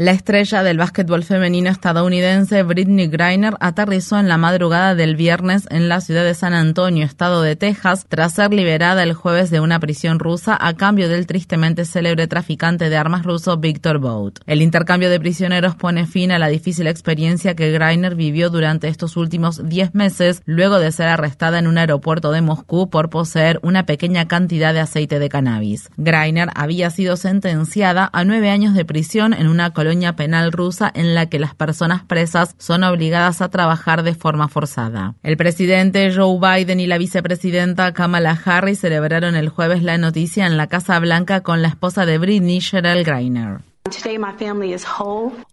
La estrella del básquetbol femenino estadounidense Britney Griner aterrizó en la madrugada del viernes en la ciudad de San Antonio, estado de Texas, tras ser liberada el jueves de una prisión rusa a cambio del tristemente célebre traficante de armas ruso Victor Bout. El intercambio de prisioneros pone fin a la difícil experiencia que Griner vivió durante estos últimos 10 meses luego de ser arrestada en un aeropuerto de Moscú por poseer una pequeña cantidad de aceite de cannabis. Griner había sido sentenciada a nueve años de prisión en una colonia penal rusa en la que las personas presas son obligadas a trabajar de forma forzada. El presidente Joe Biden y la vicepresidenta Kamala Harris celebraron el jueves la noticia en la Casa Blanca con la esposa de Britney, Cheryl Greiner.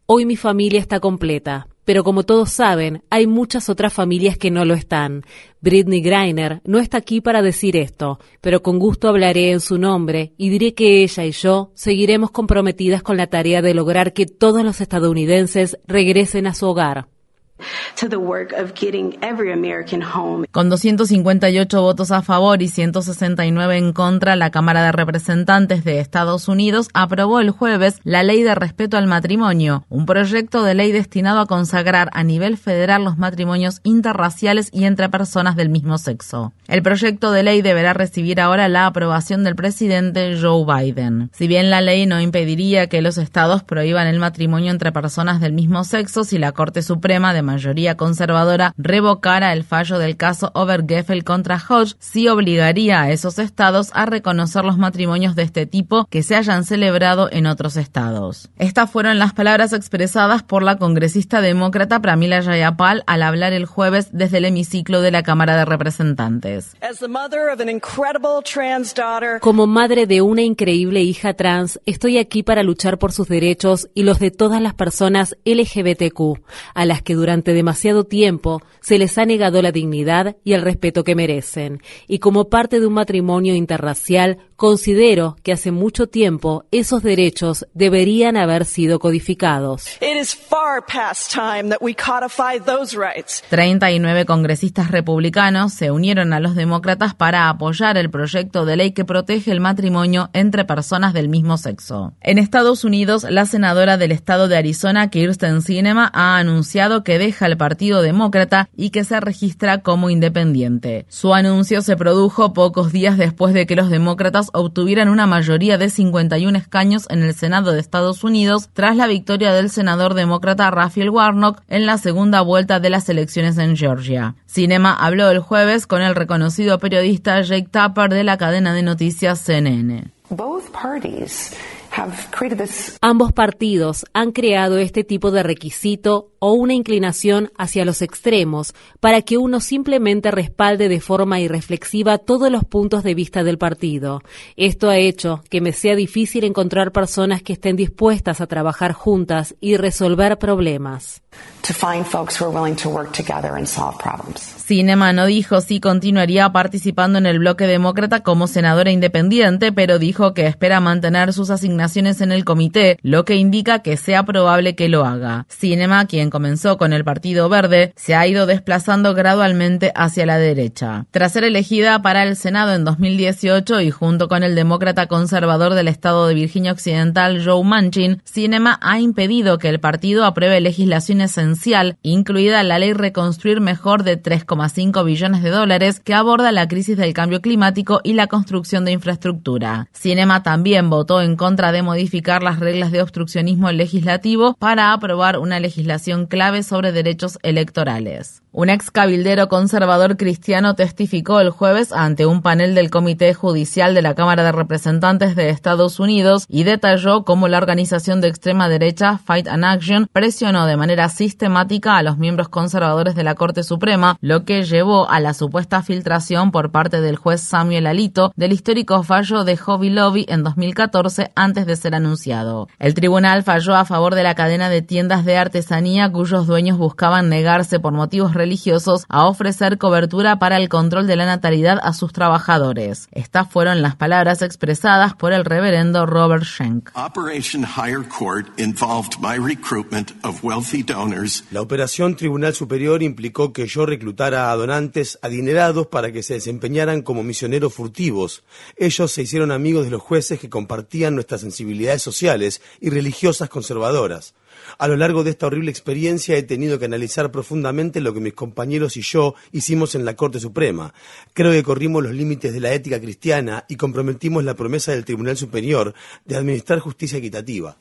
Hoy mi familia está completa, pero como todos saben, hay muchas otras familias que no lo están. Britney Greiner no está aquí para decir esto, pero con gusto hablaré en su nombre y diré que ella y yo seguiremos comprometidas con la tarea de lograr que todos los estadounidenses regresen a su hogar. Con 258 votos a favor y 169 en contra, la Cámara de Representantes de Estados Unidos aprobó el jueves la Ley de Respeto al Matrimonio, un proyecto de ley destinado a consagrar a nivel federal los matrimonios interraciales y entre personas del mismo sexo. El proyecto de ley deberá recibir ahora la aprobación del presidente Joe Biden. Si bien la ley no impediría que los estados prohíban el matrimonio entre personas del mismo sexo, si la Corte Suprema de mayoría conservadora revocara el fallo del caso Obergefell contra Hodge, sí obligaría a esos estados a reconocer los matrimonios de este tipo que se hayan celebrado en otros estados. Estas fueron las palabras expresadas por la congresista demócrata Pramila Jayapal al hablar el jueves desde el hemiciclo de la Cámara de Representantes. Como madre de una increíble hija trans, estoy aquí para luchar por sus derechos y los de todas las personas LGBTQ, a las que durante durante demasiado tiempo se les ha negado la dignidad y el respeto que merecen. Y como parte de un matrimonio interracial, considero que hace mucho tiempo esos derechos deberían haber sido codificados. 39 congresistas republicanos se unieron a los demócratas para apoyar el proyecto de ley que protege el matrimonio entre personas del mismo sexo. En Estados Unidos, la senadora del estado de Arizona, Kirsten Sinema, ha anunciado que deja el Partido Demócrata y que se registra como independiente. Su anuncio se produjo pocos días después de que los demócratas obtuvieran una mayoría de 51 escaños en el Senado de Estados Unidos tras la victoria del senador demócrata Raphael Warnock en la segunda vuelta de las elecciones en Georgia. Cinema habló el jueves con el reconocido periodista Jake Tapper de la cadena de noticias CNN. Ambos partidos han creado este tipo de requisito o una inclinación hacia los extremos para que uno simplemente respalde de forma irreflexiva todos los puntos de vista del partido. Esto ha hecho que me sea difícil encontrar personas que estén dispuestas a trabajar juntas y resolver problemas. Cinema no dijo si continuaría participando en el bloque demócrata como senadora independiente, pero dijo que espera mantener sus asignaciones en el comité, lo que indica que sea probable que lo haga. Cinema, quien comenzó con el Partido Verde, se ha ido desplazando gradualmente hacia la derecha. Tras ser elegida para el Senado en 2018 y junto con el demócrata conservador del estado de Virginia Occidental, Joe Manchin, Cinema ha impedido que el partido apruebe legislación esencial, incluida la ley Reconstruir Mejor de 3,5 billones de dólares que aborda la crisis del cambio climático y la construcción de infraestructura. Cinema también votó en contra de modificar las reglas de obstruccionismo legislativo para aprobar una legislación clave sobre derechos electorales. Un ex cabildero conservador cristiano testificó el jueves ante un panel del Comité Judicial de la Cámara de Representantes de Estados Unidos y detalló cómo la organización de extrema derecha Fight and Action presionó de manera sistemática a los miembros conservadores de la Corte Suprema, lo que llevó a la supuesta filtración por parte del juez Samuel Alito del histórico fallo de Hobby Lobby en 2014 antes de ser anunciado. El tribunal falló a favor de la cadena de tiendas de artesanía cuyos dueños buscaban negarse por motivos religiosos religiosos a ofrecer cobertura para el control de la natalidad a sus trabajadores. Estas fueron las palabras expresadas por el reverendo Robert Schenck. La operación Tribunal Superior implicó que yo reclutara a donantes adinerados para que se desempeñaran como misioneros furtivos. Ellos se hicieron amigos de los jueces que compartían nuestras sensibilidades sociales y religiosas conservadoras. A lo largo de esta horrible experiencia he tenido que analizar profundamente lo que mis compañeros y yo hicimos en la Corte Suprema. Creo que corrimos los límites de la ética cristiana y comprometimos la promesa del Tribunal Superior de administrar justicia equitativa.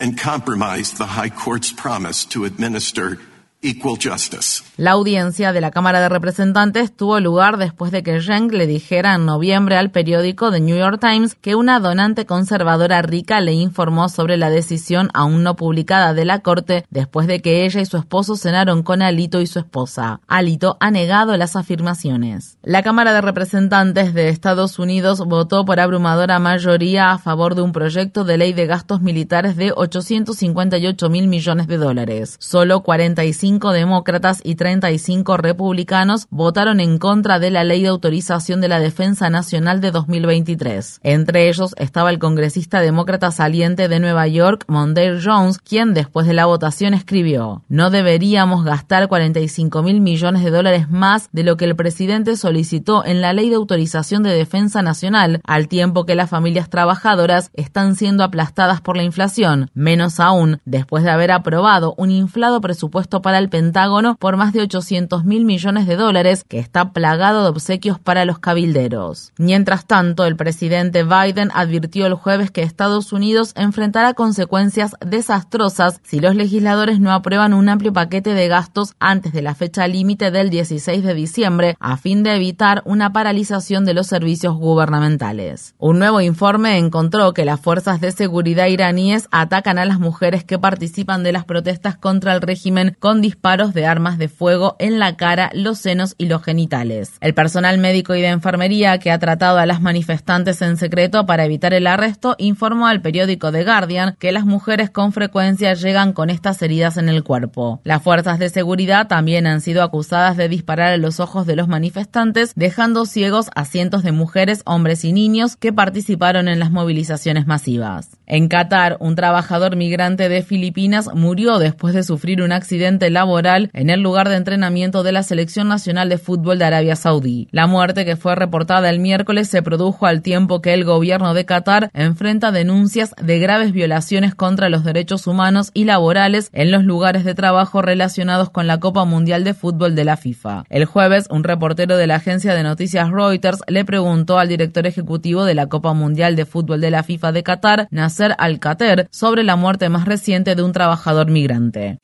La audiencia de la Cámara de Representantes tuvo lugar después de que Zheng le dijera en noviembre al periódico The New York Times que una donante conservadora rica le informó sobre la decisión aún no publicada de la Corte después de que ella y su esposo cenaron con Alito y su esposa. Alito ha negado las afirmaciones. La Cámara de Representantes de Estados Unidos votó por abrumadora mayoría a favor de un proyecto de ley de gastos militares de 858 mil millones de dólares. Solo 45 demócratas y 35 republicanos votaron en contra de la ley de autorización de la defensa nacional de 2023. Entre ellos estaba el congresista demócrata saliente de Nueva York, Mondale Jones, quien después de la votación escribió, no deberíamos gastar 45 mil millones de dólares más de lo que el presidente solicitó en la ley de autorización de defensa nacional, al tiempo que las familias trabajadoras están siendo aplastadas por la inflación, menos aún después de haber aprobado un inflado presupuesto para el Pentágono por más de 800 mil millones de dólares que está plagado de obsequios para los cabilderos. Mientras tanto, el presidente Biden advirtió el jueves que Estados Unidos enfrentará consecuencias desastrosas si los legisladores no aprueban un amplio paquete de gastos antes de la fecha límite del 16 de diciembre a fin de evitar una paralización de los servicios gubernamentales. Un nuevo informe encontró que las fuerzas de seguridad iraníes atacan a las mujeres que participan de las protestas contra el régimen con disparos de armas de fuego en la cara, los senos y los genitales. El personal médico y de enfermería que ha tratado a las manifestantes en secreto para evitar el arresto informó al periódico The Guardian que las mujeres con frecuencia llegan con estas heridas en el cuerpo. Las fuerzas de seguridad también han sido acusadas de disparar a los ojos de los manifestantes, dejando ciegos a cientos de mujeres, hombres y niños que participaron en las movilizaciones masivas. En Qatar, un trabajador migrante de Filipinas murió después de sufrir un accidente laboral en el lugar de entrenamiento de la Selección Nacional de Fútbol de Arabia Saudí. La muerte que fue reportada el miércoles se produjo al tiempo que el gobierno de Qatar enfrenta denuncias de graves violaciones contra los derechos humanos y laborales en los lugares de trabajo relacionados con la Copa Mundial de Fútbol de la FIFA. El jueves, un reportero de la agencia de noticias Reuters le preguntó al director ejecutivo de la Copa Mundial de Fútbol de la FIFA de Qatar, Nasser Al-Qatar, sobre la muerte más reciente de un trabajador migrante.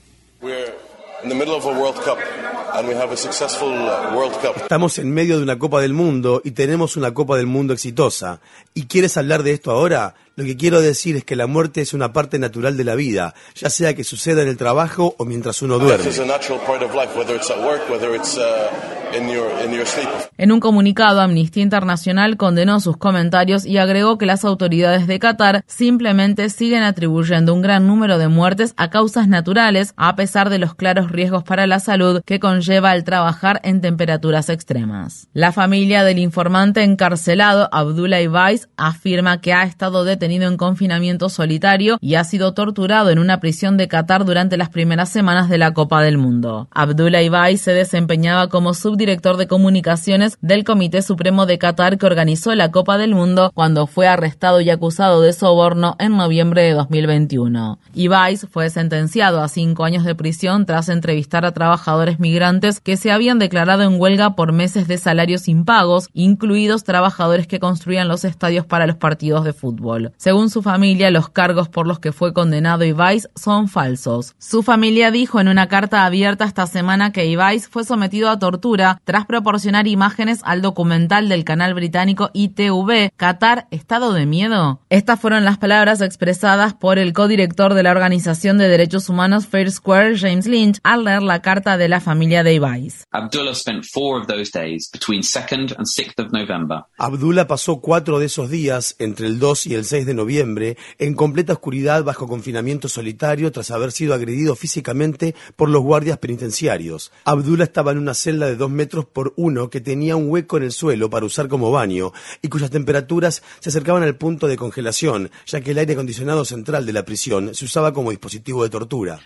Estamos en medio de una Copa del Mundo y tenemos una Copa del Mundo exitosa. ¿Y quieres hablar de esto ahora? Lo que quiero decir es que la muerte es una parte natural de la vida, ya sea que suceda en el trabajo o mientras uno duerme. En un comunicado, Amnistía Internacional condenó sus comentarios y agregó que las autoridades de Qatar simplemente siguen atribuyendo un gran número de muertes a causas naturales, a pesar de los claros riesgos para la salud que conlleva el trabajar en temperaturas extremas. La familia del informante encarcelado, Abdullah Ibais, afirma que ha estado detenido tenido en confinamiento solitario y ha sido torturado en una prisión de Qatar durante las primeras semanas de la Copa del Mundo. Abdullah Ibai se desempeñaba como subdirector de comunicaciones del Comité Supremo de Qatar que organizó la Copa del Mundo cuando fue arrestado y acusado de soborno en noviembre de 2021. Ibai fue sentenciado a cinco años de prisión tras entrevistar a trabajadores migrantes que se habían declarado en huelga por meses de salarios impagos, incluidos trabajadores que construían los estadios para los partidos de fútbol. Según su familia, los cargos por los que fue condenado Ibáis son falsos. Su familia dijo en una carta abierta esta semana que Ibáis fue sometido a tortura tras proporcionar imágenes al documental del canal británico ITV, Qatar, Estado de Miedo. Estas fueron las palabras expresadas por el codirector de la Organización de Derechos Humanos Fair Square, James Lynch, al leer la carta de la familia de Ibáis. Abdullah pasó cuatro de esos días, entre el 2 y el 6 de noviembre, en completa oscuridad bajo confinamiento solitario tras haber sido agredido físicamente por los guardias penitenciarios. Abdullah estaba en una celda de dos metros por uno que tenía un hueco en el suelo para usar como baño y cuyas temperaturas se acercaban al punto de congelación, ya que el aire acondicionado central de la prisión se usaba como dispositivo de tortura.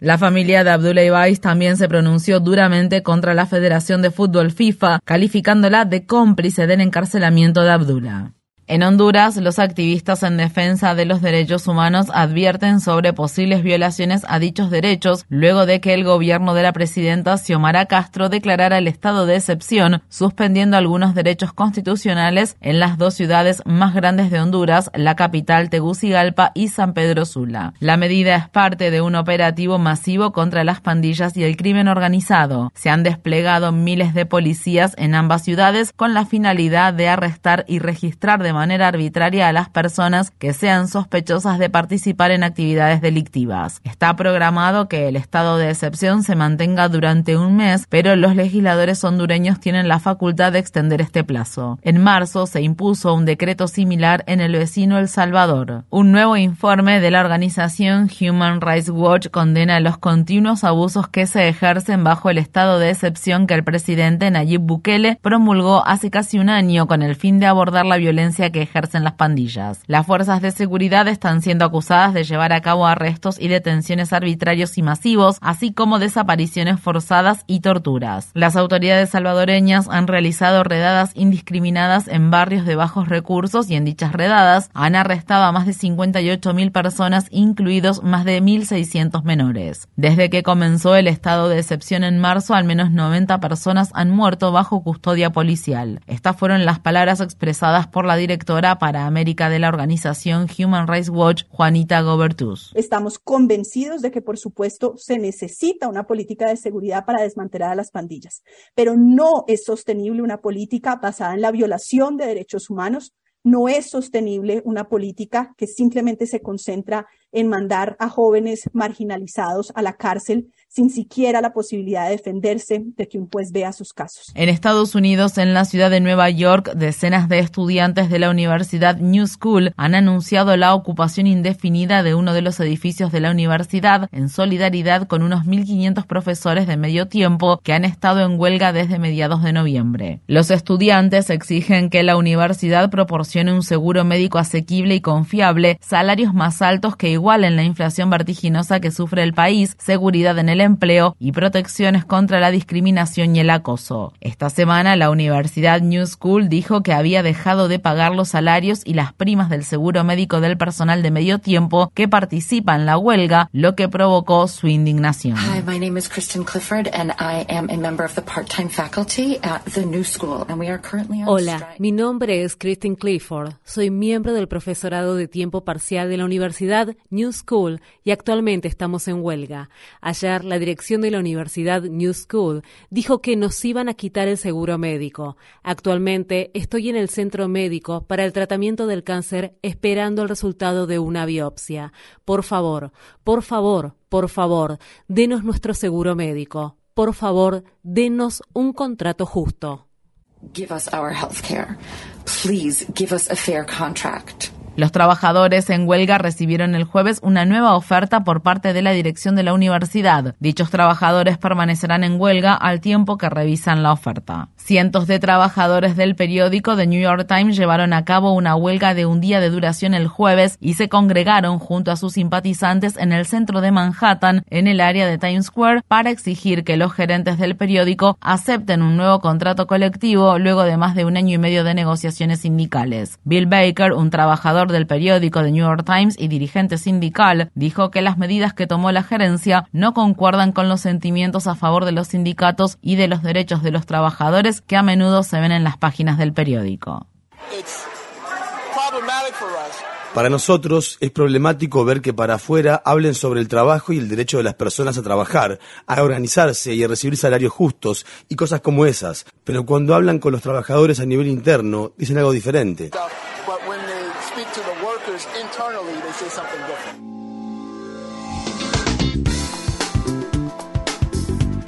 La familia de Abdullah Ibáis también se pronunció duramente contra la Federación de Fútbol FIFA, calificándola de cómplice del encarcelamiento de Abdullah. En Honduras, los activistas en defensa de los derechos humanos advierten sobre posibles violaciones a dichos derechos luego de que el gobierno de la presidenta Xiomara Castro declarara el estado de excepción, suspendiendo algunos derechos constitucionales en las dos ciudades más grandes de Honduras, la capital Tegucigalpa y San Pedro Sula. La medida es parte de un operativo masivo contra las pandillas y el crimen organizado. Se han desplegado miles de policías en ambas ciudades con la finalidad de arrestar y registrar de manera arbitraria a las personas que sean sospechosas de participar en actividades delictivas. Está programado que el estado de excepción se mantenga durante un mes, pero los legisladores hondureños tienen la facultad de extender este plazo. En marzo se impuso un decreto similar en el vecino El Salvador. Un nuevo informe de la organización Human Rights Watch condena los continuos abusos que se ejercen bajo el estado de excepción que el presidente Nayib Bukele promulgó hace casi un año con el fin de abordar la violencia que ejercen las pandillas. Las fuerzas de seguridad están siendo acusadas de llevar a cabo arrestos y detenciones arbitrarios y masivos, así como desapariciones forzadas y torturas. Las autoridades salvadoreñas han realizado redadas indiscriminadas en barrios de bajos recursos y en dichas redadas han arrestado a más de 58.000 personas, incluidos más de 1.600 menores. Desde que comenzó el estado de excepción en marzo, al menos 90 personas han muerto bajo custodia policial. Estas fueron las palabras expresadas por la directora directora para América de la organización Human Rights Watch, Juanita Gobertus. Estamos convencidos de que, por supuesto, se necesita una política de seguridad para desmantelar a las pandillas, pero no es sostenible una política basada en la violación de derechos humanos, no es sostenible una política que simplemente se concentra en mandar a jóvenes marginalizados a la cárcel sin siquiera la posibilidad de defenderse de que un juez vea sus casos. En Estados Unidos, en la ciudad de Nueva York, decenas de estudiantes de la Universidad New School han anunciado la ocupación indefinida de uno de los edificios de la universidad en solidaridad con unos 1.500 profesores de medio tiempo que han estado en huelga desde mediados de noviembre. Los estudiantes exigen que la universidad proporcione un seguro médico asequible y confiable, salarios más altos que igual en la inflación vertiginosa que sufre el país, seguridad en el empleo y protecciones contra la discriminación y el acoso. Esta semana la Universidad New School dijo que había dejado de pagar los salarios y las primas del seguro médico del personal de medio tiempo que participa en la huelga, lo que provocó su indignación. Hi, my name is Kristen Clifford and I am a member of the part-time faculty at the New School and we are currently on Hola, mi nombre es Kristen Clifford. Soy miembro del profesorado de tiempo parcial de la Universidad New School y actualmente estamos en huelga. Ayer, la dirección de la Universidad New School dijo que nos iban a quitar el seguro médico. Actualmente estoy en el centro médico para el tratamiento del cáncer esperando el resultado de una biopsia. Por favor, por favor, por favor, denos nuestro seguro médico. Por favor, denos un contrato justo. Give us our health care. Please give us a fair contract. Los trabajadores en huelga recibieron el jueves una nueva oferta por parte de la dirección de la universidad. Dichos trabajadores permanecerán en huelga al tiempo que revisan la oferta. Cientos de trabajadores del periódico The New York Times llevaron a cabo una huelga de un día de duración el jueves y se congregaron junto a sus simpatizantes en el centro de Manhattan, en el área de Times Square, para exigir que los gerentes del periódico acepten un nuevo contrato colectivo luego de más de un año y medio de negociaciones sindicales. Bill Baker, un trabajador del periódico The New York Times y dirigente sindical, dijo que las medidas que tomó la gerencia no concuerdan con los sentimientos a favor de los sindicatos y de los derechos de los trabajadores que a menudo se ven en las páginas del periódico. Para nosotros es problemático ver que para afuera hablen sobre el trabajo y el derecho de las personas a trabajar, a organizarse y a recibir salarios justos y cosas como esas, pero cuando hablan con los trabajadores a nivel interno dicen algo diferente.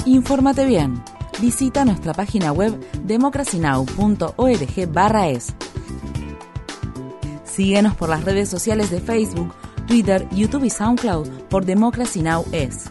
Infórmate bien. Visita nuestra página web democracynow.org/es. Síguenos por las redes sociales de Facebook, Twitter, YouTube y SoundCloud por Democracy Now! es.